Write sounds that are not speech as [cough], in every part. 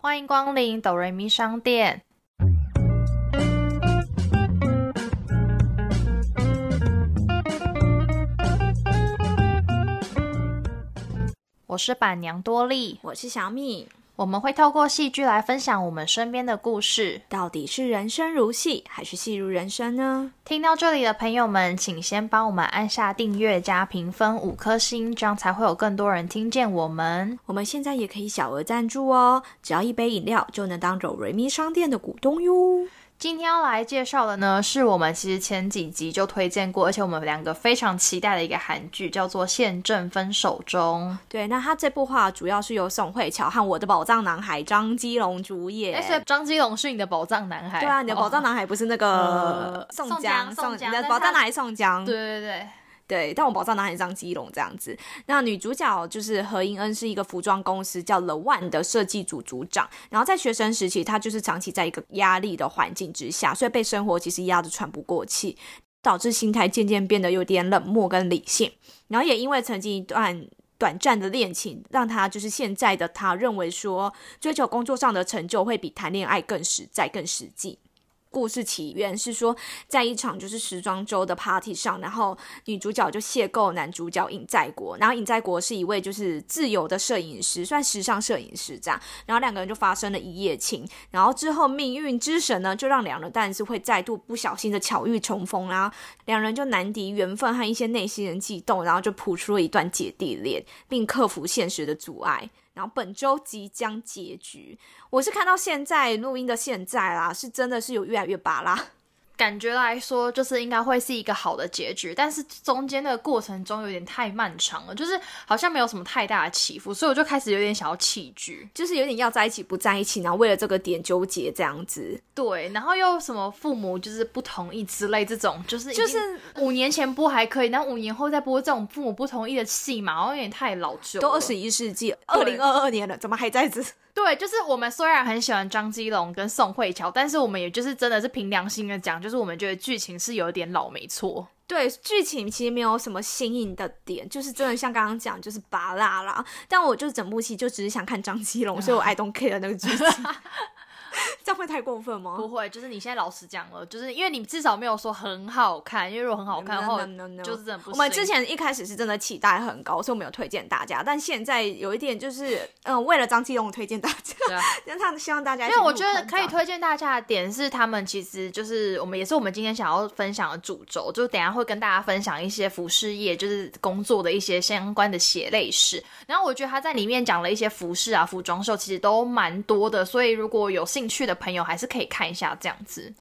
欢迎光临哆瑞咪商店。我是板娘多莉，我是小米。我们会透过戏剧来分享我们身边的故事。到底是人生如戏，还是戏如人生呢？听到这里的朋友们，请先帮我们按下订阅加评分五颗星，这样才会有更多人听见我们。我们现在也可以小额赞助哦，只要一杯饮料就能当走瑞咪商店的股东哟。今天要来介绍的呢，是我们其实前几集就推荐过，而且我们两个非常期待的一个韩剧，叫做《宪政分手中》。对，那他这部话主要是由宋慧乔和我的宝藏男孩张基龙主演。哎，所以张基龙是你的宝藏男孩？对啊，你的宝藏男孩不是那个宋江？宋江你的宝藏男孩宋江？对对对。对，但我保障男孩张基龙这样子。那女主角就是何英恩，是一个服装公司叫 The One 的设计组组长。然后在学生时期，她就是长期在一个压力的环境之下，所以被生活其实压得喘不过气，导致心态渐渐变得有点冷漠跟理性。然后也因为曾经一段短暂的恋情，让她就是现在的她认为说，追求工作上的成就会比谈恋爱更实在、更实际。故事起源是说，在一场就是时装周的 party 上，然后女主角就邂逅男主角尹在国，然后尹在国是一位就是自由的摄影师，算时尚摄影师这样，然后两个人就发生了一夜情，然后之后命运之神呢，就让两人但是会再度不小心的巧遇重逢啦，两人就难敌缘分和一些内心人悸动，然后就谱出了一段姐弟恋，并克服现实的阻碍。然后本周即将结局，我是看到现在录音的现在啦，是真的是有越来越拔啦。感觉来说，就是应该会是一个好的结局，但是中间的过程中有点太漫长了，就是好像没有什么太大的起伏，所以我就开始有点想要弃剧，就是有点要在一起不在一起，然后为了这个点纠结这样子。对，然后又什么父母就是不同意之类这种，就是就是五年前播还可以，然后五年后再播这种父母不同意的戏嘛，然后有点太老旧。都二十一世纪二零二二年了，怎么还在这？对，就是我们虽然很喜欢张基龙跟宋慧乔，但是我们也就是真的是凭良心的讲，就是我们觉得剧情是有点老，没错。对，剧情其实没有什么新颖的点，就是真的像刚刚讲，就是拔辣啦。但我就整部戏就只是想看张基龙，所以我 I don't care 那个剧情。[laughs] 这样会太过分吗？不会，就是你现在老实讲了，就是因为你至少没有说很好看，因为如果很好看的话，就是真的不。我们之前一开始是真的期待很高，所以我们有推荐大家。但现在有一点就是，嗯，为了张继龙推荐大家，[laughs] 让他希望大家。因为我觉得可以推荐大家的点是，他们其实就是我们也是我们今天想要分享的主轴，就等下会跟大家分享一些服饰业就是工作的一些相关的血泪史。然后我觉得他在里面讲了一些服饰啊、服装秀，其实都蛮多的，所以如果有兴趣的朋友还是可以看一下这样子。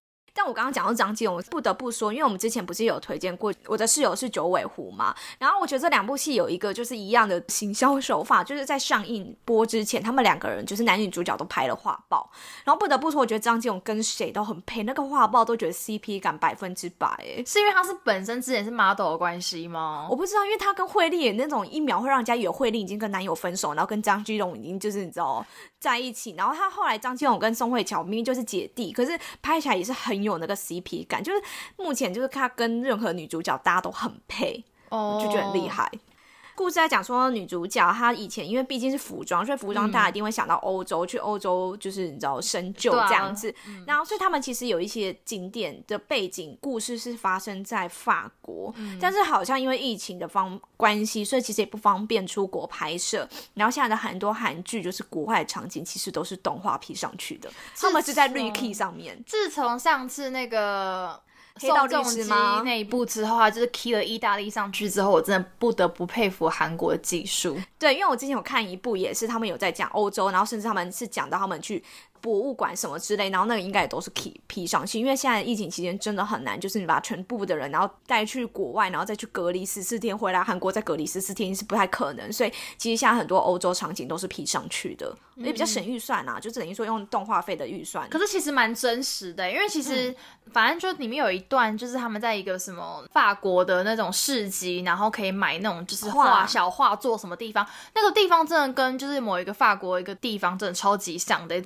我刚刚讲到张继龙，不得不说，因为我们之前不是有推荐过我的室友是九尾狐嘛，然后我觉得这两部戏有一个就是一样的行销手法，就是在上映播之前，他们两个人就是男女主角都拍了画报，然后不得不说，我觉得张继勇跟谁都很配，那个画报都觉得 CP 感百分之百，哎，是因为他是本身之前是 model 的关系吗？我不知道，因为他跟惠利那种一秒会让人家以为惠利已经跟男友分手，然后跟张继勇已经就是你知道在一起，然后他后来张继勇跟宋慧乔明明就是姐弟，可是拍起来也是很有那个 CP。感就是目前就是他跟任何女主角大家都很配，哦，就觉得很厉害。故事在讲说，女主角她以前因为毕竟是服装，所以服装大家一定会想到欧洲，去欧洲就是你知道深究这样子。然后，所以他们其实有一些景点的背景故事是发生在法国，但是好像因为疫情的方关系，所以其实也不方便出国拍摄。然后现在的很多韩剧就是国外场景，其实都是动画 P 上去的，他们是在绿 key 上面。自从上次那个。黑道律师吗？那一部之后啊，就是 key 了意大利上去之后，我真的不得不佩服韩国的技术。对，因为我之前有看一部，也是他们有在讲欧洲，然后甚至他们是讲到他们去。博物馆什么之类，然后那个应该也都是 P P 上去，因为现在疫情期间真的很难，就是你把全部的人然后带去国外，然后再去隔离十四天，回来韩国再隔离十四天是不太可能，所以其实现在很多欧洲场景都是 P 上去的，也比较省预算啊，就等于说用动画费的预算。可是其实蛮真实的，因为其实反正就里面有一段，就是他们在一个什么法国的那种市集，然后可以买那种就是画小画作什么地方，那个地方真的跟就是某一个法国一个地方真的超级像的。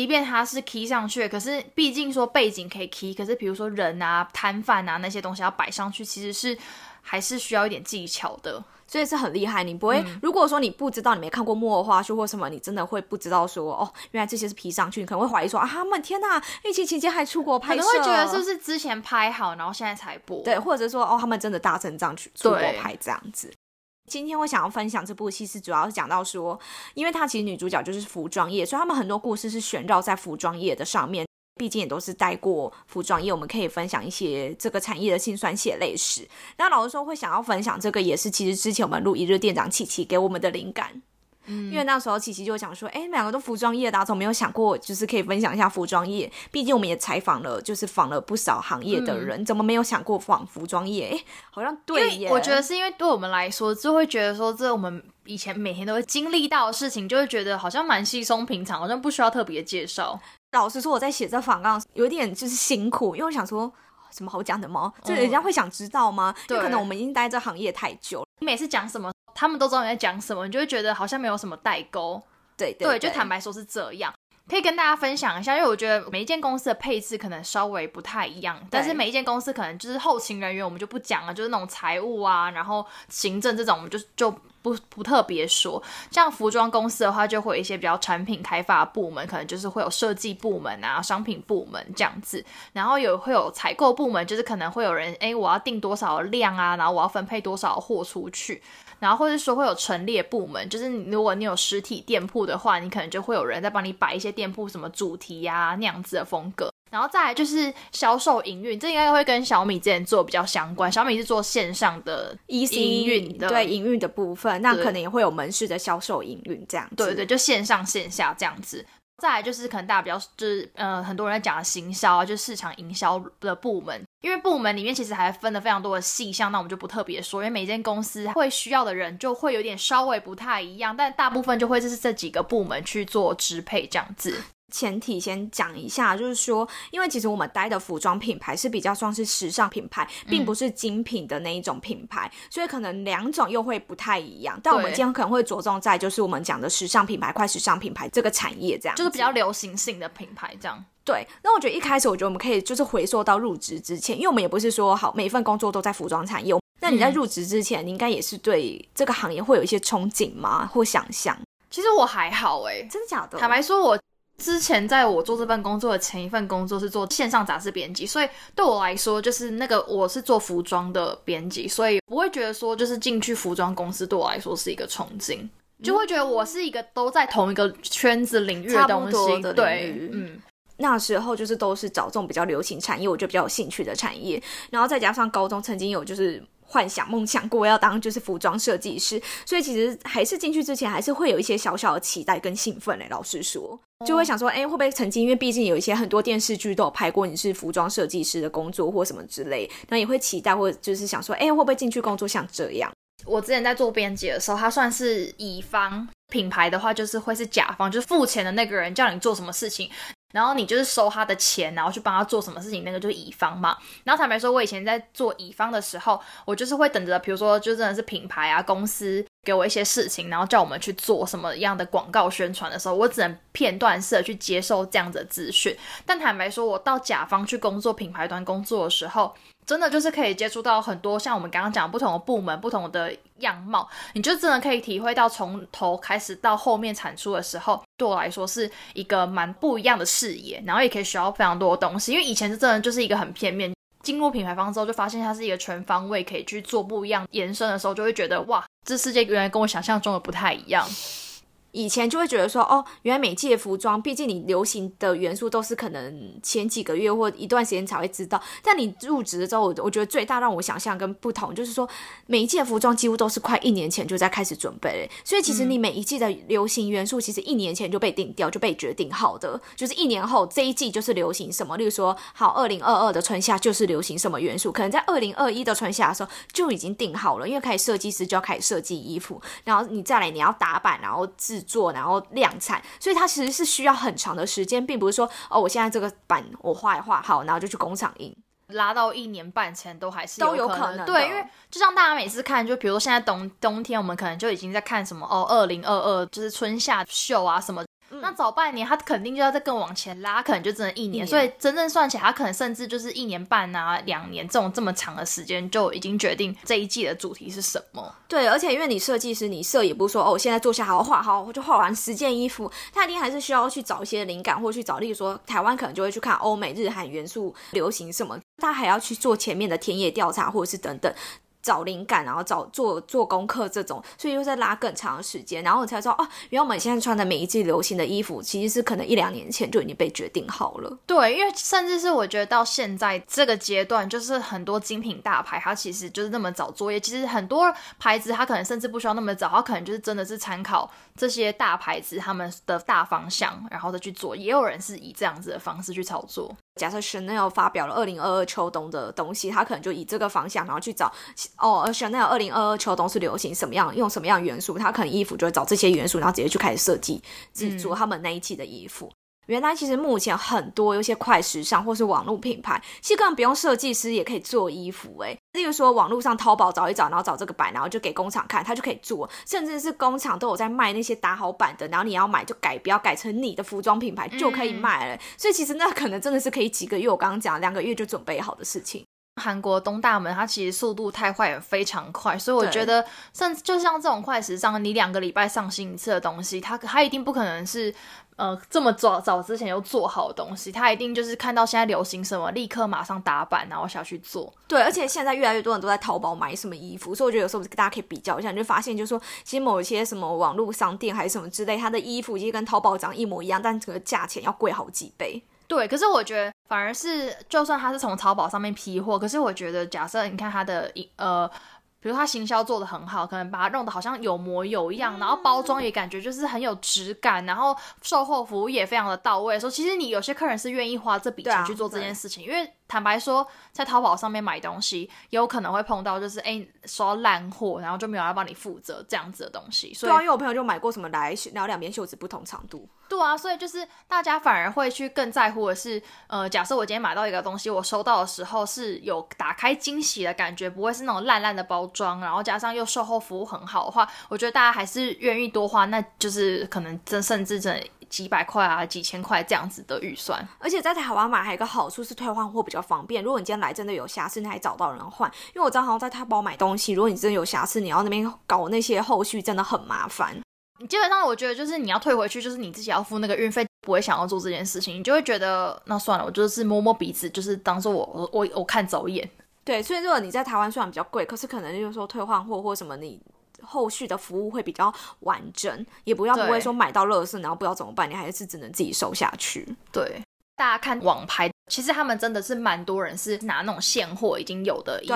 即便它是 key 上去，可是毕竟说背景可以 key，可是比如说人啊、摊贩啊那些东西要摆上去，其实是还是需要一点技巧的。所以是很厉害。你不会，如果说你不知道，你没看过幕后花絮或什么，你真的会不知道说哦，原来这些是 P 上去，你可能会怀疑说啊，他们天呐，疫情期间还出国拍摄，可能会觉得是不是之前拍好，然后现在才播？对，或者说哦，他们真的大阵仗去出国拍这样子。今天我想要分享这部戏是主要是讲到说，因为它其实女主角就是服装业，所以他们很多故事是旋绕在服装业的上面。毕竟也都是待过服装业，我们可以分享一些这个产业的辛酸血泪史。那老实说，会想要分享这个，也是其实之前我们录一日店长琪琪给我们的灵感。嗯，因为那时候琪琪就讲说，哎，两个都服装业的，怎么没有想过就是可以分享一下服装业？毕竟我们也采访了，就是访了不少行业的人，怎么没有想过访服装业？哎，好像对耶。我觉得是因为对我们来说，就会觉得说，这我们以前每天都会经历到的事情，就会觉得好像蛮稀松平常，好像不需要特别介绍。老实说，我在写这访纲有点就是辛苦，因为我想说，什么好讲的吗？就人家会想知道吗？因为可能我们已经待这行业太久，你每次讲什么，他们都知道你在讲什么，你就会觉得好像没有什么代沟。对对，就坦白说是这样。可以跟大家分享一下，因为我觉得每一间公司的配置可能稍微不太一样，但是每一间公司可能就是后勤人员，我们就不讲了，就是那种财务啊，然后行政这种，我们就就。不不特别说，像服装公司的话，就会有一些比较产品开发部门，可能就是会有设计部门啊、商品部门这样子，然后有会有采购部门，就是可能会有人哎，我要订多少量啊，然后我要分配多少货出去，然后或者说会有陈列部门，就是如果你有实体店铺的话，你可能就会有人在帮你摆一些店铺什么主题呀那样子的风格。然后再来就是销售营运，这应该会跟小米之前做比较相关。小米是做线上的营运的，对营运的部分，那可能也会有门市的销售营运这样子。对对，就线上线下这样子。再来就是可能大家比较就是呃很多人在讲的行销啊，就是市场营销的部门，因为部门里面其实还分了非常多的细项，那我们就不特别说，因为每间公司会需要的人就会有点稍微不太一样，但大部分就会就是这几个部门去做支配这样子。前提先讲一下，就是说，因为其实我们待的服装品牌是比较算是时尚品牌，并不是精品的那一种品牌，所以可能两种又会不太一样。但我们今天可能会着重在就是我们讲的时尚品牌、快时尚品牌这个产业，这样就是比较流行性的品牌，这样。对，那我觉得一开始，我觉得我们可以就是回溯到入职之前，因为我们也不是说好每一份工作都在服装产业。那你在入职之前，你应该也是对这个行业会有一些憧憬吗？或想象？其实我还好哎，真的假的？坦白说，我。之前在我做这份工作的前一份工作是做线上杂志编辑，所以对我来说就是那个我是做服装的编辑，所以不会觉得说就是进去服装公司对我来说是一个憧憬，就会觉得我是一个都在同一个圈子领域的东西。对，嗯，那时候就是都是找这种比较流行产业，我就比较有兴趣的产业，然后再加上高中曾经有就是。幻想梦想过要当就是服装设计师，所以其实还是进去之前还是会有一些小小的期待跟兴奋嘞。老实说，就会想说，哎，会不会曾经因为毕竟有一些很多电视剧都有拍过你是服装设计师的工作或什么之类，那也会期待或者就是想说，哎，会不会进去工作像这样？我之前在做编辑的时候，他算是乙方品牌的话，就是会是甲方，就是付钱的那个人叫你做什么事情。然后你就是收他的钱，然后去帮他做什么事情，那个就是乙方嘛。然后坦白说，我以前在做乙方的时候，我就是会等着，比如说，就真的是品牌啊公司给我一些事情，然后叫我们去做什么样的广告宣传的时候，我只能片段式的去接受这样的资讯。但坦白说，我到甲方去工作、品牌端工作的时候，真的就是可以接触到很多像我们刚刚讲不同的部门、不同的样貌，你就真的可以体会到从头开始到后面产出的时候，对我来说是一个蛮不一样的视野，然后也可以学到非常多的东西。因为以前是真的就是一个很片面，进入品牌方之后就发现它是一个全方位可以去做不一样延伸的时候，就会觉得哇，这世界原来跟我想象中的不太一样。以前就会觉得说，哦，原来每季的服装，毕竟你流行的元素都是可能前几个月或一段时间才会知道。但你入职之后，我我觉得最大让我想象跟不同，就是说每一季的服装几乎都是快一年前就在开始准备。所以其实你每一季的流行元素，其实一年前就被定掉，就被决定好的，就是一年后这一季就是流行什么。例如说，好，二零二二的春夏就是流行什么元素，可能在二零二一的春夏的时候就已经定好了，因为开始设计师就要开始设计衣服，然后你再来你要打版，然后制。做然后量产，所以它其实是需要很长的时间，并不是说哦，我现在这个版我画一画好，然后就去工厂印，拉到一年半前都还是都有可能。对，因为就像大家每次看，就比如说现在冬冬天，我们可能就已经在看什么哦，二零二二就是春夏秀啊什么。那早半年，他肯定就要再更往前拉，可能就只能一年。所以真正算起来，他可能甚至就是一年半啊、两年这种这么长的时间，就已经决定这一季的主题是什么。对，而且因为你设计师，你设也不是说哦，现在坐下好好画，好就画完十件衣服，他一定还是需要去找一些灵感，或去找，例如说台湾可能就会去看欧美日韩元素流行什么，他还要去做前面的田野调查，或者是等等。找灵感，然后找做做功课这种，所以又在拉更长的时间，然后我才知道哦，原来我们现在穿的每一季流行的衣服，其实是可能一两年前就已经被决定好了。对，因为甚至是我觉得到现在这个阶段，就是很多精品大牌，它其实就是那么早作业。其实很多牌子，它可能甚至不需要那么早，它可能就是真的是参考这些大牌子他们的大方向，然后再去做。也有人是以这样子的方式去操作。假设 Chanel 发表了二零二二秋冬的东西，他可能就以这个方向，然后去找哦，Chanel 二零二二秋冬是流行什么样，用什么样元素，他可能衣服就会找这些元素，然后直接去开始设计制作他们那一季的衣服。原来其实目前很多有些快时尚或是网络品牌，其实根本不用设计师也可以做衣服诶。例如说网络上淘宝找一找，然后找这个版，然后就给工厂看，他就可以做。甚至是工厂都有在卖那些打好版的，然后你要买就改，不要改成你的服装品牌就可以卖了。所以其实那可能真的是可以几个月，我刚刚讲两个月就准备好的事情。韩国东大门它其实速度太快也非常快，所以我觉得甚至就像这种快时尚，你两个礼拜上新一次的东西，它它一定不可能是。呃，这么早早之前就做好的东西，他一定就是看到现在流行什么，立刻马上打版，然后下去做。对，而且现在越来越多人都在淘宝买什么衣服，所以我觉得有时候大家可以比较一下，你就发现就是说，其实某一些什么网络商店还是什么之类，它的衣服其实跟淘宝长一模一样，但这个价钱要贵好几倍。对，可是我觉得反而是，就算他是从淘宝上面批货，可是我觉得假设你看他的呃。比如他行销做的很好，可能把它弄得好像有模有样，然后包装也感觉就是很有质感，然后售后服务也非常的到位。说其实你有些客人是愿意花这笔钱去做这件事情，因为。坦白说，在淘宝上面买东西，有可能会碰到就是哎收到烂货，然后就没有要帮你负责这样子的东西。对啊，因为我朋友就买过什么来，然后两边袖子不同长度。对啊，所以就是大家反而会去更在乎的是，呃，假设我今天买到一个东西，我收到的时候是有打开惊喜的感觉，不会是那种烂烂的包装，然后加上又售后服务很好的话，我觉得大家还是愿意多花，那就是可能真甚至真。几百块啊，几千块这样子的预算，而且在台湾买还有一个好处是退换货比较方便。如果你今天来真的有瑕疵，你还找到人换。因为我知道好像在淘宝买东西，如果你真的有瑕疵，你要那边搞那些后续真的很麻烦。你基本上我觉得就是你要退回去，就是你自己要付那个运费，不会想要做这件事情，你就会觉得那算了，我就是摸摸鼻子，就是当做我我我看走眼。对，所以如果你在台湾虽然比较贵，可是可能就是说退换货或什么你。后续的服务会比较完整，也不要不会说买到乐色，然后不知道怎么办，你还是只能自己收下去。对，大家看网拍，其实他们真的是蛮多人是拿那种现货已经有的衣服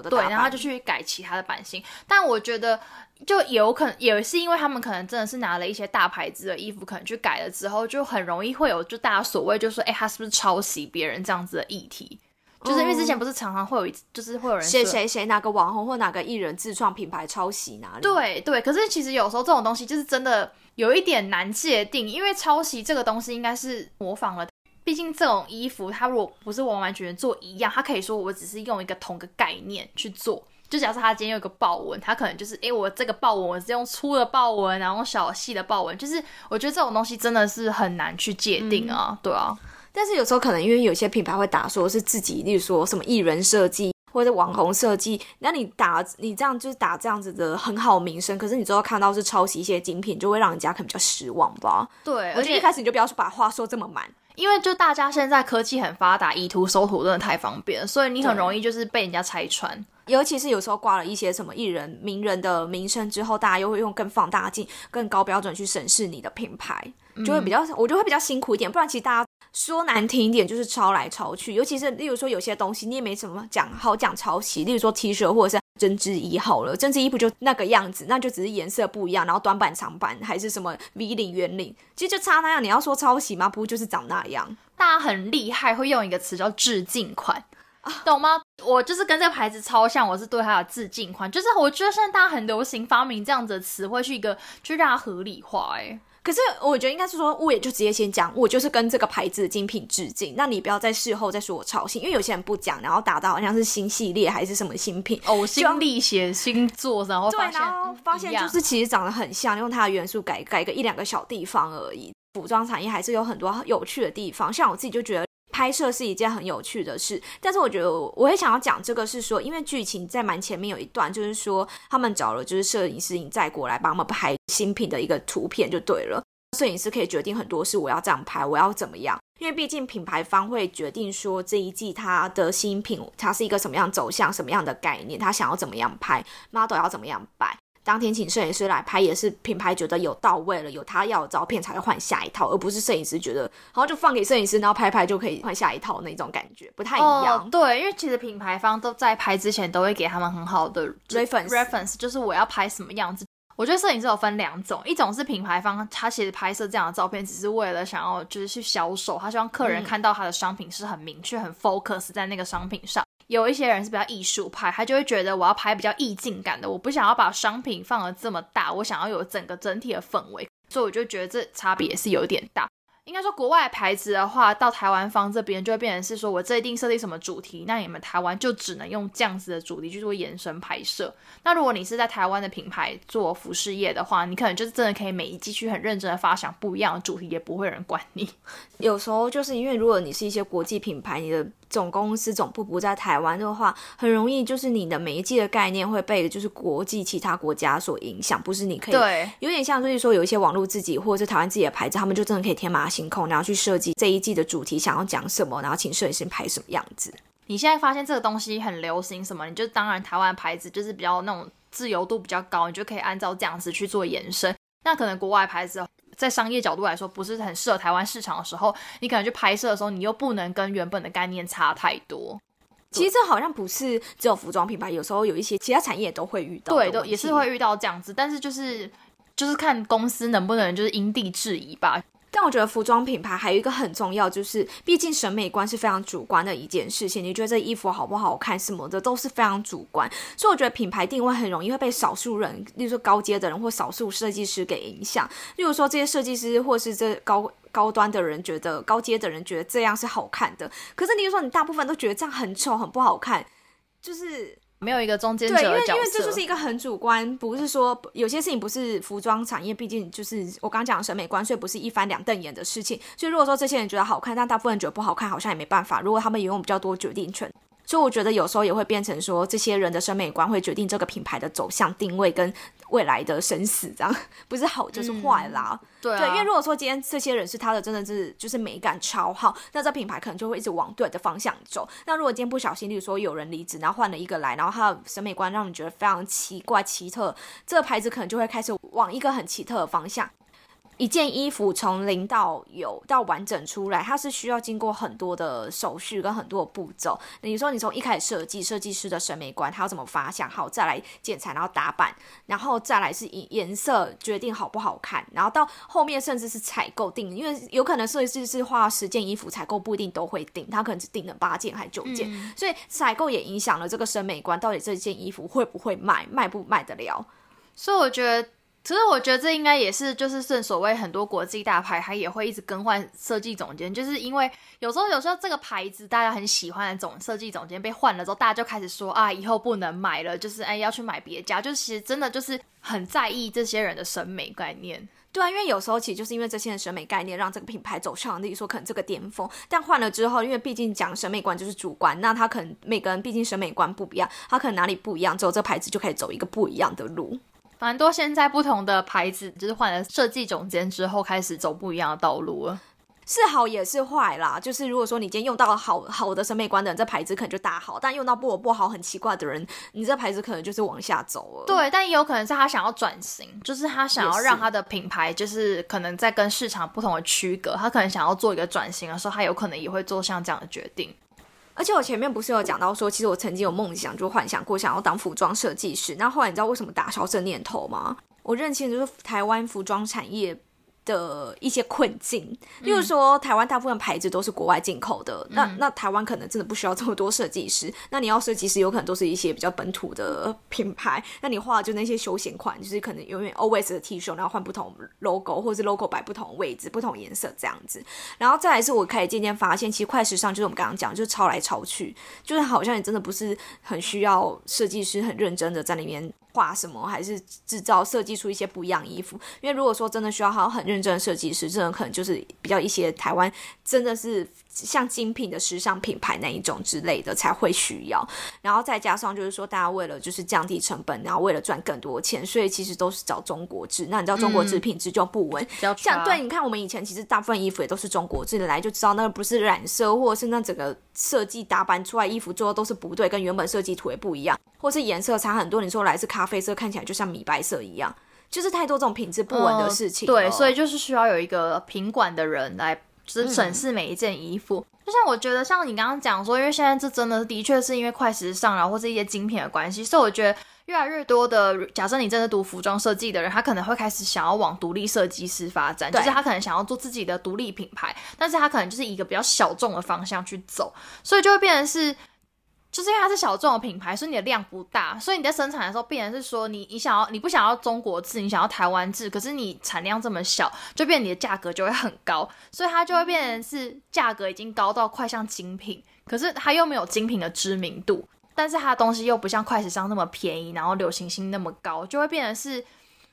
的，对，然后就去改其他的版型。但我觉得就有可能也是因为他们可能真的是拿了一些大牌子的衣服，可能去改了之后，就很容易会有就大家所谓就说，哎，他是不是抄袭别人这样子的议题。就是因为之前不是常常会有一，就是会有人谁谁谁哪个网红或哪个艺人自创品牌抄袭哪里？对对，可是其实有时候这种东西就是真的有一点难界定，因为抄袭这个东西应该是模仿了，毕竟这种衣服它如果不是完完全全做一样，它可以说我只是用一个同个概念去做。就假设他今天有个豹纹，他可能就是诶，我这个豹纹我是用粗的豹纹，然后小细的豹纹，就是我觉得这种东西真的是很难去界定啊，对啊。但是有时候可能因为有些品牌会打说是自己，例如说什么艺人设计或者网红设计，那你打你这样就是打这样子的很好名声，可是你最后看到是抄袭一些精品，就会让人家可能比较失望吧？对，而且一开始你就不要把话说这么满，因为就大家现在科技很发达，以图搜图真的太方便，所以你很容易就是被人家拆穿。尤其是有时候挂了一些什么艺人名人的名声之后，大家又会用更放大镜、更高标准去审视你的品牌，就会比较我觉得会比较辛苦一点。不然其实大家。说难听一点，就是抄来抄去，尤其是例如说有些东西你也没什么讲好讲抄袭，例如说 T 恤或者是针织衣好了，针织衣不就那个样子，那就只是颜色不一样，然后短版长版还是什么 V 领圆领，其实就差那样。你要说抄袭吗？不就是长那样？大家很厉害，会用一个词叫致敬款，懂吗？我就是跟这个牌子超像，我是对它的致敬款，就是我觉得现在大家很流行发明这样子的词汇，去一个去让它合理化，哎。可是我觉得应该是说，我也就直接先讲，我就是跟这个牌子的精品致敬。那你不要在事后再说我抄袭，因为有些人不讲，然后打到好像是新系列还是什么新品，呕心沥血新作，然后对，然后发现就是其实长得很像，用它的元素改改个一两个小地方而已。服装产业还是有很多有趣的地方。像我自己就觉得拍摄是一件很有趣的事，但是我觉得我会想要讲这个是说，因为剧情在蛮前面有一段，就是说他们找了就是摄影师引载过来帮他们拍新品的一个图片就对了。摄影师可以决定很多事，我要这样拍，我要怎么样？因为毕竟品牌方会决定说这一季它的新品它是一个什么样走向、什么样的概念，他想要怎么样拍，model 要怎么样摆。当天请摄影师来拍，也是品牌觉得有到位了，有他要的照片才会换下一套，而不是摄影师觉得然后就放给摄影师，然后拍拍就可以换下一套那种感觉，不太一样。对，因为其实品牌方都在拍之前都会给他们很好的 reference，就是我要拍什么样子。我觉得摄影师有分两种，一种是品牌方，他其实拍摄这样的照片只是为了想要就是去销售，他希望客人看到他的商品是很明确、很 focus 在那个商品上。有一些人是比较艺术派，他就会觉得我要拍比较意境感的，我不想要把商品放的这么大，我想要有整个整体的氛围，所以我就觉得这差别是有点大。应该说，国外牌子的话，到台湾方这边就会变成是说，我这一定设定什么主题，那你们台湾就只能用这样子的主题去做延伸拍摄。那如果你是在台湾的品牌做服饰业的话，你可能就是真的可以每一季去很认真的发想不一样的主题，也不会有人管你。[laughs] 有时候就是因为如果你是一些国际品牌，你的总公司总部不在台湾的话，很容易就是你的每一季的概念会被就是国际其他国家所影响，不是你可以对，有点像就是说有一些网络自己或者是台湾自己的牌子，他们就真的可以天马行空，然后去设计这一季的主题想要讲什么，然后请摄影师拍什么样子。你现在发现这个东西很流行什么，你就当然台湾牌子就是比较那种自由度比较高，你就可以按照这样子去做延伸。那可能国外牌子。在商业角度来说，不是很适合台湾市场的时候，你可能去拍摄的时候，你又不能跟原本的概念差太多。其实这好像不是只有服装品牌，有时候有一些其他产业都会遇到，对，都也是会遇到这样子。但是就是就是看公司能不能就是因地制宜吧。但我觉得服装品牌还有一个很重要，就是毕竟审美观是非常主观的一件事情。你觉得这衣服好不好看什么的都是非常主观，所以我觉得品牌定位很容易会被少数人，例如说高阶的人或少数设计师给影响。例如说这些设计师或是这高高端的人觉得高阶的人觉得这样是好看的，可是例如说你大部分都觉得这样很丑很不好看，就是。没有一个中间者，对，因为因为这就是一个很主观，不是说有些事情不是服装产业，毕竟就是我刚讲的审美观，所以不是一翻两瞪眼的事情。所以如果说这些人觉得好看，但大部分人觉得不好看，好像也没办法。如果他们拥有比较多决定权。所以我觉得有时候也会变成说，这些人的审美观会决定这个品牌的走向、定位跟未来的生死，这样不是好就是坏啦。对，因为如果说今天这些人是他的真的是就是美感超好，那这品牌可能就会一直往对的方向走。那如果今天不小心，例如说有人离职，然后换了一个来，然后他的审美观让你觉得非常奇怪奇特，这个牌子可能就会开始往一个很奇特的方向。一件衣服从零到有到完整出来，它是需要经过很多的手续跟很多的步骤。你说你从一开始设计，设计师的审美观，他要怎么发想，好再来剪裁，然后打版，然后再来是以颜色决定好不好看，然后到后面甚至是采购定，因为有可能设计师是画十件衣服，采购不一定都会定，他可能只定了八件还九件，所以采购也影响了这个审美观，到底这件衣服会不会卖，卖不卖得了。所以我觉得。其实我觉得这应该也是，就是正所谓很多国际大牌，它也会一直更换设计总监，就是因为有时候有时候这个牌子大家很喜欢的总设计总监被换了之后，大家就开始说啊，以后不能买了，就是哎要去买别家，就是其实真的就是很在意这些人的审美概念。对啊，因为有时候其实就是因为这些人审美概念让这个品牌走向，例如说可能这个巅峰，但换了之后，因为毕竟讲审美观就是主观，那他可能每个人毕竟审美观不一样，他可能哪里不一样，之后这个牌子就可以走一个不一样的路。蛮多现在不同的牌子，就是换了设计总监之后，开始走不一样的道路了。是好也是坏啦，就是如果说你今天用到了好好的审美观的人，这牌子可能就大好；但用到不不好、很奇怪的人，你这牌子可能就是往下走了。对，但也有可能是他想要转型，就是他想要让他的品牌，就是可能在跟市场不同的区隔，他可能想要做一个转型的时候，他有可能也会做像这样的决定。而且我前面不是有讲到说，其实我曾经有梦想，就幻想过想要当服装设计师。那后来你知道为什么打消这念头吗？我认清就是台湾服装产业。的一些困境，例如说，台湾大部分牌子都是国外进口的，那那台湾可能真的不需要这么多设计师，那你要设计师有可能都是一些比较本土的品牌，那你画就那些休闲款，就是可能永远 always 的 T 恤，然后换不同 logo 或者是 logo 摆不同位置、不同颜色这样子，然后再来是我开始渐渐发现，其实快时尚就是我们刚刚讲，就是抄来抄去，就是好像也真的不是很需要设计师很认真的在里面画什么，还是制造设计出一些不一样衣服。因为如果说真的需要好很认真的设计师，这种可能就是比较一些台湾真的是像精品的时尚品牌那一种之类的才会需要。然后再加上就是说，大家为了就是降低成本，然后为了赚更多钱，所以其实都是找中国制。那你知道中国制品质就不稳，像对，你看我们以前其实大部分衣服也都是中国制的，来就知道那个不是染色，或者是那整个设计打扮出来衣服做的都是不对，跟原本设计图也不一样，或是颜色差很多。你说来自咖啡色，看起来就像米白色一样，就是太多这种品质不稳的事情。对，所以就是需要有一个品管的人来，就是审视每一件衣服。就像我觉得，像你刚刚讲说，因为现在这真的的确是因为快时尚，然后或是一些精品的关系，所以我觉得越来越多的，假设你真的读服装设计的人，他可能会开始想要往独立设计师发展，就是他可能想要做自己的独立品牌，但是他可能就是一个比较小众的方向去走，所以就会变成是。就是因为它是小众的品牌，所以你的量不大，所以你在生产的时候，必然是说你你想要你不想要中国制，你想要台湾制，可是你产量这么小，就变你的价格就会很高，所以它就会变成是价格已经高到快像精品，可是它又没有精品的知名度，但是它的东西又不像快时尚那么便宜，然后流行性那么高，就会变成是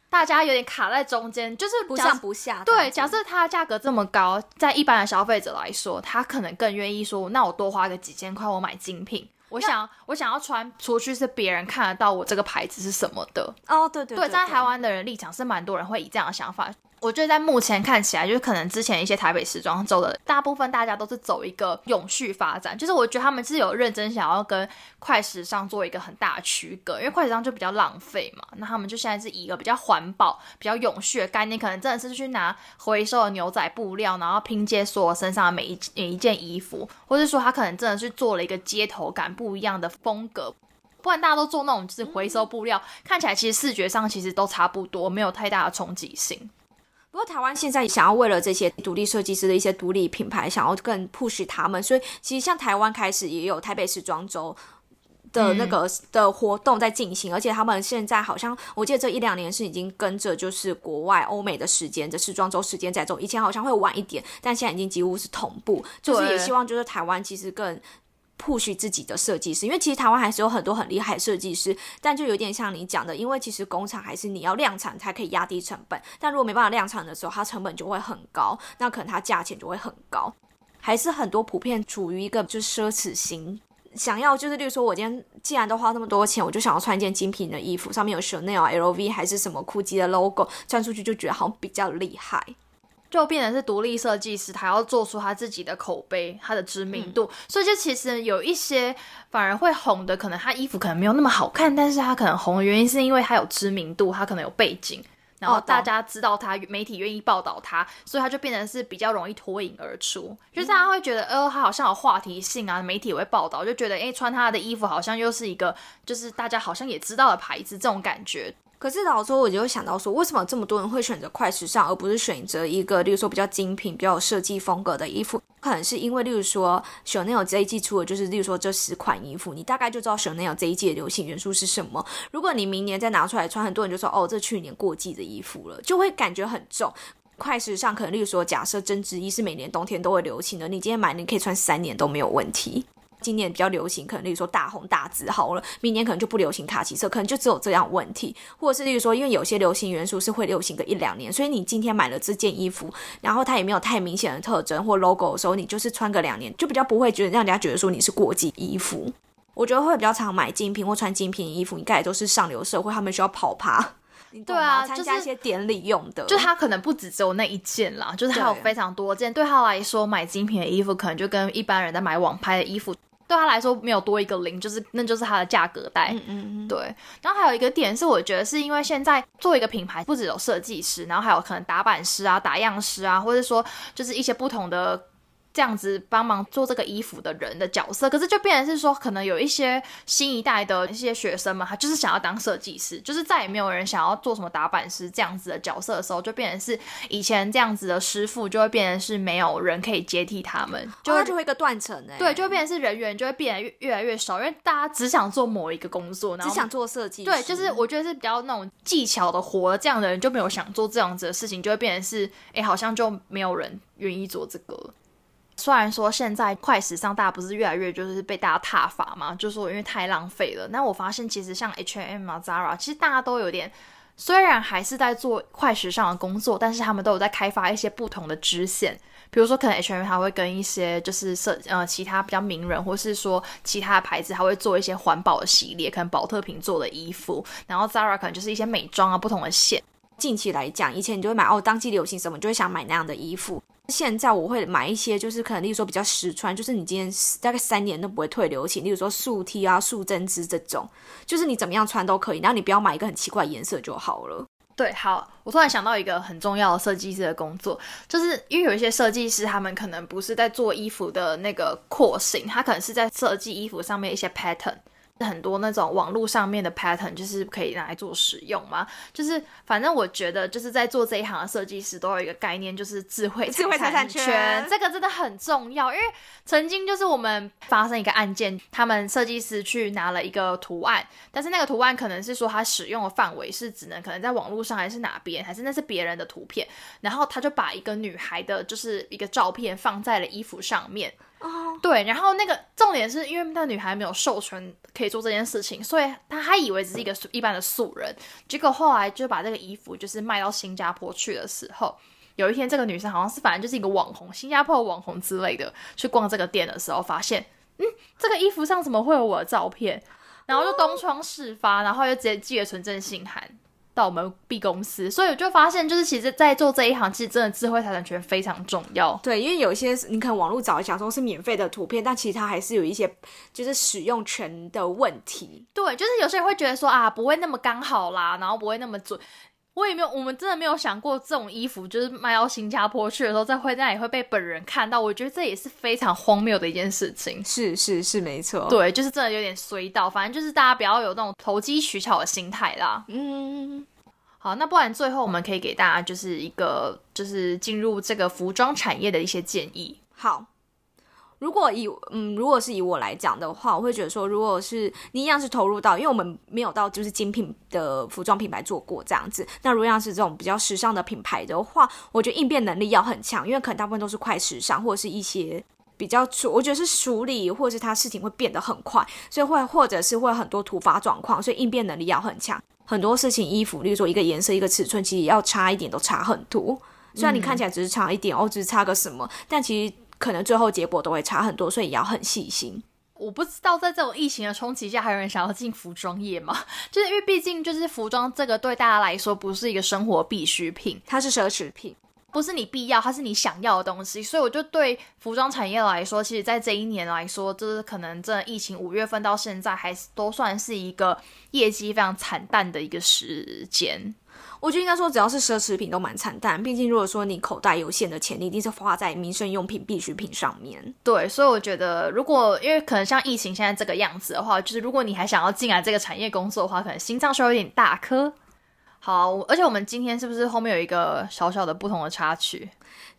大家有点卡在中间，就是不上不下。对，假设它的价格这么高，在一般的消费者来说，他可能更愿意说，那我多花个几千块，我买精品。我想，我想要穿出去是别人看得到我这个牌子是什么的哦，对对对，在台湾的人立场是蛮多人会以这样的想法。我觉得在目前看起来，就是可能之前一些台北时装周的大部分大家都是走一个永续发展，就是我觉得他们是有认真想要跟快时尚做一个很大的区隔，因为快时尚就比较浪费嘛，那他们就现在是以一个比较环保、比较永续的概念，可能真的是去拿回收的牛仔布料，然后拼接所有身上的每一每一件衣服，或者说他可能真的是做了一个街头感不一样的风格，不然大家都做那种就是回收布料，看起来其实视觉上其实都差不多，没有太大的冲击性。不过台湾现在想要为了这些独立设计师的一些独立品牌，想要更 push 他们，所以其实像台湾开始也有台北时装周的那个的活动在进行，而且他们现在好像我记得这一两年是已经跟着就是国外欧美的时间的时装周时间在走，以前好像会晚一点，但现在已经几乎是同步，就是也希望就是台湾其实更。Push 自己的设计师，因为其实台湾还是有很多很厉害设计师，但就有点像你讲的，因为其实工厂还是你要量产才可以压低成本，但如果没办法量产的时候，它成本就会很高，那可能它价钱就会很高，还是很多普遍处于一个就是奢侈型，想要就是例如说，我今天既然都花那么多钱，我就想要穿一件精品的衣服，上面有 Chanel、LV 还是什么 GUCCI 的 logo，穿出去就觉得好像比较厉害。就变成是独立设计师，他要做出他自己的口碑，他的知名度，所以就其实有一些反而会红的，可能他衣服可能没有那么好看，但是他可能红的原因是因为他有知名度，他可能有背景，然后大家知道他，媒体愿意报道他，所以他就变成是比较容易脱颖而出，就是大家会觉得，呃，他好像有话题性啊，媒体也会报道，就觉得，哎，穿他的衣服好像又是一个，就是大家好像也知道的牌子，这种感觉。可是老说，我就会想到说，为什么这么多人会选择快时尚，而不是选择一个，例如说比较精品、比较有设计风格的衣服？可能是因为，例如说，Chanel 这一季出的就是，例如说这十款衣服，你大概就知道 Chanel 这一季的流行元素是什么。如果你明年再拿出来穿，很多人就说，哦，这去年过季的衣服了，就会感觉很重。快时尚可能，例如说，假设针织衣是每年冬天都会流行的，你今天买，你可以穿三年都没有问题。今年比较流行，可能例如说大红大紫好了，明年可能就不流行卡其色，可能就只有这样问题，或者是例如说，因为有些流行元素是会流行个一两年，所以你今天买了这件衣服，然后它也没有太明显的特征或 logo 的时候，你就是穿个两年，就比较不会觉得让人家觉得说你是过季衣服。我觉得会比较常买精品或穿精品衣服，应该也都是上流社会，他们需要跑趴，对啊，参加一些典礼用的，就他可能不止只有那一件啦，就是他有非常多件，对他来说买精品的衣服可能就跟一般人在买网拍的衣服。对他来说没有多一个零，就是那就是它的价格带。嗯嗯嗯。对，然后还有一个点是，我觉得是因为现在做一个品牌，不只有设计师，然后还有可能打版师啊、打样师啊，或者说就是一些不同的。这样子帮忙做这个衣服的人的角色，可是就变成是说，可能有一些新一代的一些学生们，他就是想要当设计师，就是再也没有人想要做什么打版师这样子的角色的时候，就变成是以前这样子的师傅就会变成是没有人可以接替他们，就就会一个断层哎，对，就会变成是人员就会变得越越来越少，因为大家只想做某一个工作，只想做设计，对，就是我觉得是比较那种技巧的活，这样的人就没有想做这样子的事情，就会变成是哎，好像就没有人愿意做这个。虽然说现在快时尚大家不是越来越就是被大家挞伐嘛，就说因为太浪费了。那我发现其实像 H&M 啊、Zara，其实大家都有点，虽然还是在做快时尚的工作，但是他们都有在开发一些不同的支线。比如说，可能 H&M 还会跟一些就是设呃其他比较名人，或是说其他的牌子，还会做一些环保的系列，可能保特瓶做的衣服。然后 Zara 可能就是一些美妆啊，不同的线。近期来讲，以前你就会买哦，当季流行什么，就会想买那样的衣服。现在我会买一些，就是可能例如说比较实穿，就是你今天大概三年都不会退流行，例如说素 T 啊、素针织这种，就是你怎么样穿都可以，然后你不要买一个很奇怪颜色就好了。对，好，我突然想到一个很重要的设计师的工作，就是因为有一些设计师，他们可能不是在做衣服的那个廓形，他可能是在设计衣服上面一些 pattern。很多那种网络上面的 pattern 就是可以拿来做使用嘛，就是反正我觉得就是在做这一行的设计师都有一个概念，就是智慧智慧财产权，这个真的很重要。因为曾经就是我们发生一个案件，他们设计师去拿了一个图案，但是那个图案可能是说他使用的范围是只能可能在网络上还是哪边，还是那是别人的图片，然后他就把一个女孩的就是一个照片放在了衣服上面。哦，对，然后那个重点是因为那女孩没有授权可以做这件事情，所以她还以为只是一个一般的素人。结果后来就把这个衣服就是卖到新加坡去的时候，有一天这个女生好像是反正就是一个网红，新加坡网红之类的，去逛这个店的时候，发现嗯，这个衣服上怎么会有我的照片？然后就东窗事发，然后就直接寄了存证信函。到我们 B 公司，所以我就发现，就是其实，在做这一行，其实真的智慧财产权非常重要。对，因为有一些你可能网络找一下说是免费的图片，但其实它还是有一些就是使用权的问题。对，就是有些人会觉得说啊，不会那么刚好啦，然后不会那么准。我也没有，我们真的没有想过这种衣服就是卖到新加坡去的时候，在会那也会被本人看到。我觉得这也是非常荒谬的一件事情。是是是，没错。对，就是真的有点衰到，反正就是大家不要有那种投机取巧的心态啦。嗯，好，那不然最后我们可以给大家就是一个就是进入这个服装产业的一些建议。好。如果以嗯，如果是以我来讲的话，我会觉得说，如果是你一样是投入到，因为我们没有到就是精品的服装品牌做过这样子。那如果像是这种比较时尚的品牌的话，我觉得应变能力要很强，因为可能大部分都是快时尚或者是一些比较处，我觉得是处理或者是他事情会变得很快，所以会或者是会很多突发状况，所以应变能力要很强。很多事情衣服，例如说一个颜色、一个尺寸，其实要差一点都差很多。虽然你看起来只是差一点哦，只是差个什么，但其实。可能最后结果都会差很多，所以也要很细心。我不知道在这种疫情的冲击下，还有人想要进服装业吗？[laughs] 就是因为毕竟就是服装这个对大家来说不是一个生活必需品，它是奢侈品，不是你必要，它是你想要的东西。所以我就对服装产业来说，其实，在这一年来说，就是可能这疫情五月份到现在，还是都算是一个业绩非常惨淡的一个时间。我就应该说，只要是奢侈品都蛮惨淡。毕竟，如果说你口袋有限的钱，你一定是花在民生用品、必需品上面。对，所以我觉得，如果因为可能像疫情现在这个样子的话，就是如果你还想要进来这个产业工作的话，可能心脏稍微有点大颗。好，而且我们今天是不是后面有一个小小的不同的插曲？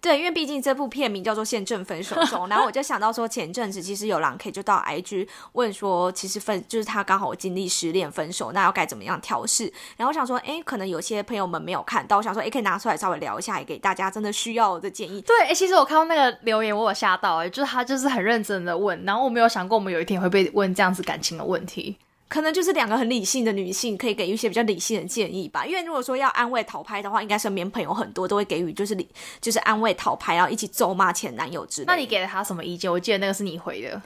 对，因为毕竟这部片名叫做《宪政分手中》，然后我就想到说，前阵子其实有狼 K 就到 IG 问说，其实分就是他刚好经历失恋分手，那要该怎么样调试？然后我想说，哎，可能有些朋友们没有看到，我想说，哎，可以拿出来稍微聊一下，也给大家真的需要的建议。对，哎，其实我看到那个留言，我有吓到，哎，就是他就是很认真的问，然后我没有想过我们有一天会被问这样子感情的问题。可能就是两个很理性的女性，可以给一些比较理性的建议吧。因为如果说要安慰讨拍的话，应该身边朋友很多都会给予就是理，就是安慰讨拍，然后一起咒骂前男友之类。那你给了他什么意见？我记得那个是你回的。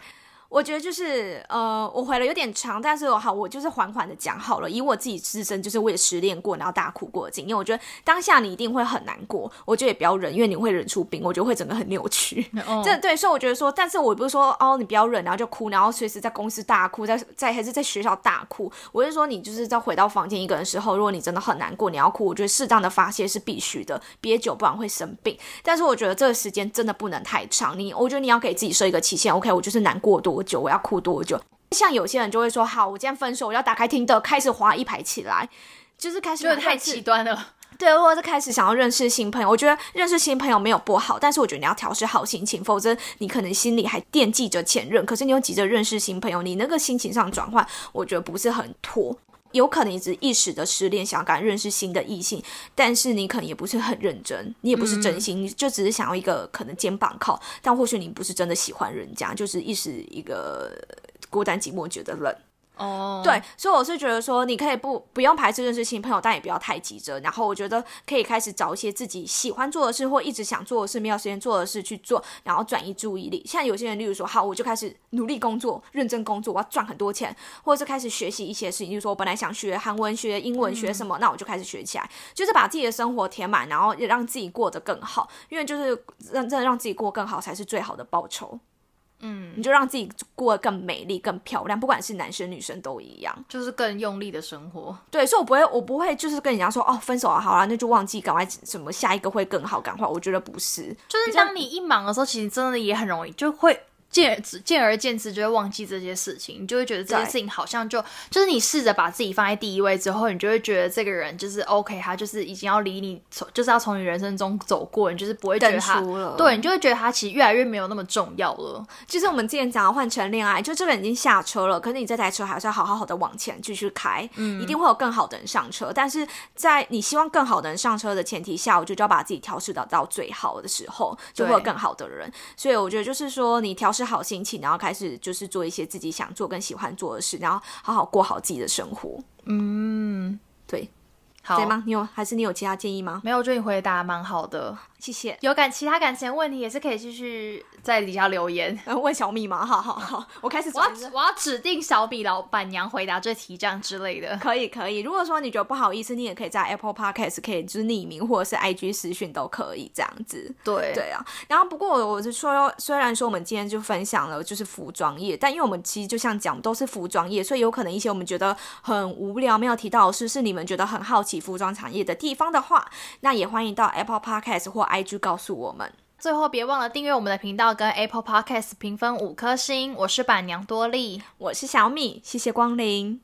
我觉得就是呃，我回了有点长，但是我好，我就是缓缓的讲好了。以我自己自身，就是我也失恋过，然后大哭过的经验，我觉得当下你一定会很难过。我觉得也不要忍，因为你会忍出病，我觉得会整个很扭曲。这对，所以我觉得说，但是我不是说哦，你不要忍，然后就哭，然后随时在公司大哭，在在还是在学校大哭。我是说，你就是在回到房间一个人的时候，如果你真的很难过，你要哭，我觉得适当的发泄是必须的，憋久不然会生病。但是我觉得这个时间真的不能太长，你我觉得你要给自己设一个期限。OK，我就是难过多久，我要哭多。久像有些人就会说，好，我今天分手，我要打开听的，开始滑一排起来，就是开始太极端了。对，或者是开始想要认识新朋友，我觉得认识新朋友没有不好，但是我觉得你要调试好心情，否则你可能心里还惦记着前任，可是你又急着认识新朋友，你那个心情上转换，我觉得不是很妥。有可能你只是一时的失恋，想要赶认识新的异性，但是你可能也不是很认真，你也不是真心，就只是想要一个可能肩膀靠，但或许你不是真的喜欢人家，就是一时一个孤单寂寞觉得冷。哦，对，所以我是觉得说，你可以不不用排斥认识新朋友，但也不要太急着。然后我觉得可以开始找一些自己喜欢做的事，或一直想做的事，没有时间做的事去做，然后转移注意力。像有些人，例如说，好，我就开始努力工作，认真工作，我要赚很多钱，或者是开始学习一些事情。就是说，我本来想学韩文、学英文、学什么，那我就开始学起来，就是把自己的生活填满，然后也让自己过得更好。因为就是让真的让自己过更好，才是最好的报酬。嗯，你就让自己过得更美丽、更漂亮，不管是男生女生都一样，就是更用力的生活。对，所以我不会，我不会就是跟人家说哦，分手了，好啦，那就忘记，赶快什么下一个会更好，赶快。我觉得不是，就是当你一忙的时候，其实真的也很容易就会。见而见而见之，就会忘记这些事情，你就会觉得这些事情好像就就是你试着把自己放在第一位之后，你就会觉得这个人就是 OK，他就是已经要离你从就是要从你人生中走过，你就是不会觉得他对你就会觉得他其实越来越没有那么重要了。就是我们之前讲的换成恋爱，就这个人已经下车了，可是你这台车还是要好好好的往前继续开，嗯，一定会有更好的人上车。但是在你希望更好的人上车的前提下，我就就要把自己调试到到最好的时候，就会有更好的人。所以我觉得就是说你调试。好心情，然后开始就是做一些自己想做跟喜欢做的事，然后好好过好自己的生活。嗯，对，好对吗？你有还是你有其他建议吗？没有，我觉得你回答蛮好的，谢谢。有感其他感情问题也是可以继续。在底下留言 [laughs] 问小米吗？好好好，我开始。我要我要指定小米老板娘回答这题，这样之类的。可以可以。如果说你觉得不好意思，你也可以在 Apple Podcast 可以就是匿名，或者是 IG 私讯都可以这样子。对对啊。然后不过我是说，虽然说我们今天就分享了就是服装业，但因为我们其实就像讲都是服装业，所以有可能一些我们觉得很无聊没有提到的事，是你们觉得很好奇服装产业的地方的话，那也欢迎到 Apple Podcast 或 IG 告诉我们。最后，别忘了订阅我们的频道跟 Apple Podcast 评分五颗星。我是板娘多莉，我是小米，谢谢光临。